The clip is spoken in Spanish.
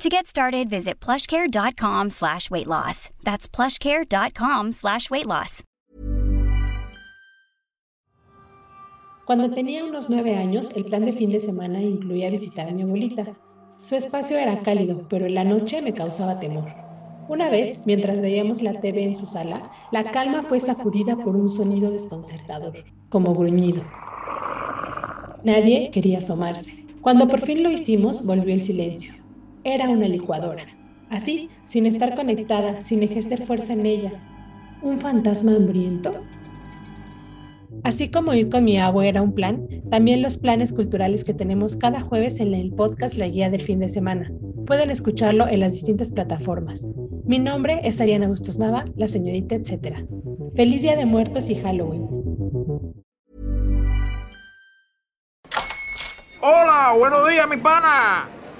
To get started, visit plushcare.com slash weight loss. That's plushcare.com slash weight loss. Cuando tenía unos nueve años, el plan de fin de semana incluía visitar a mi abuelita. Su espacio era cálido, pero en la noche me causaba temor. Una vez, mientras veíamos la TV en su sala, la calma fue sacudida por un sonido desconcertador, como gruñido. Nadie quería asomarse. Cuando por fin lo hicimos, volvió el silencio. Era una licuadora. Así, sin estar conectada, sin ejercer fuerza en ella. ¿Un fantasma hambriento? Así como ir con mi agua era un plan, también los planes culturales que tenemos cada jueves en el podcast La Guía del Fin de Semana. Pueden escucharlo en las distintas plataformas. Mi nombre es Ariana Bustos Nava, la señorita etcétera. Feliz Día de Muertos y Halloween. Hola, buenos días, mi pana.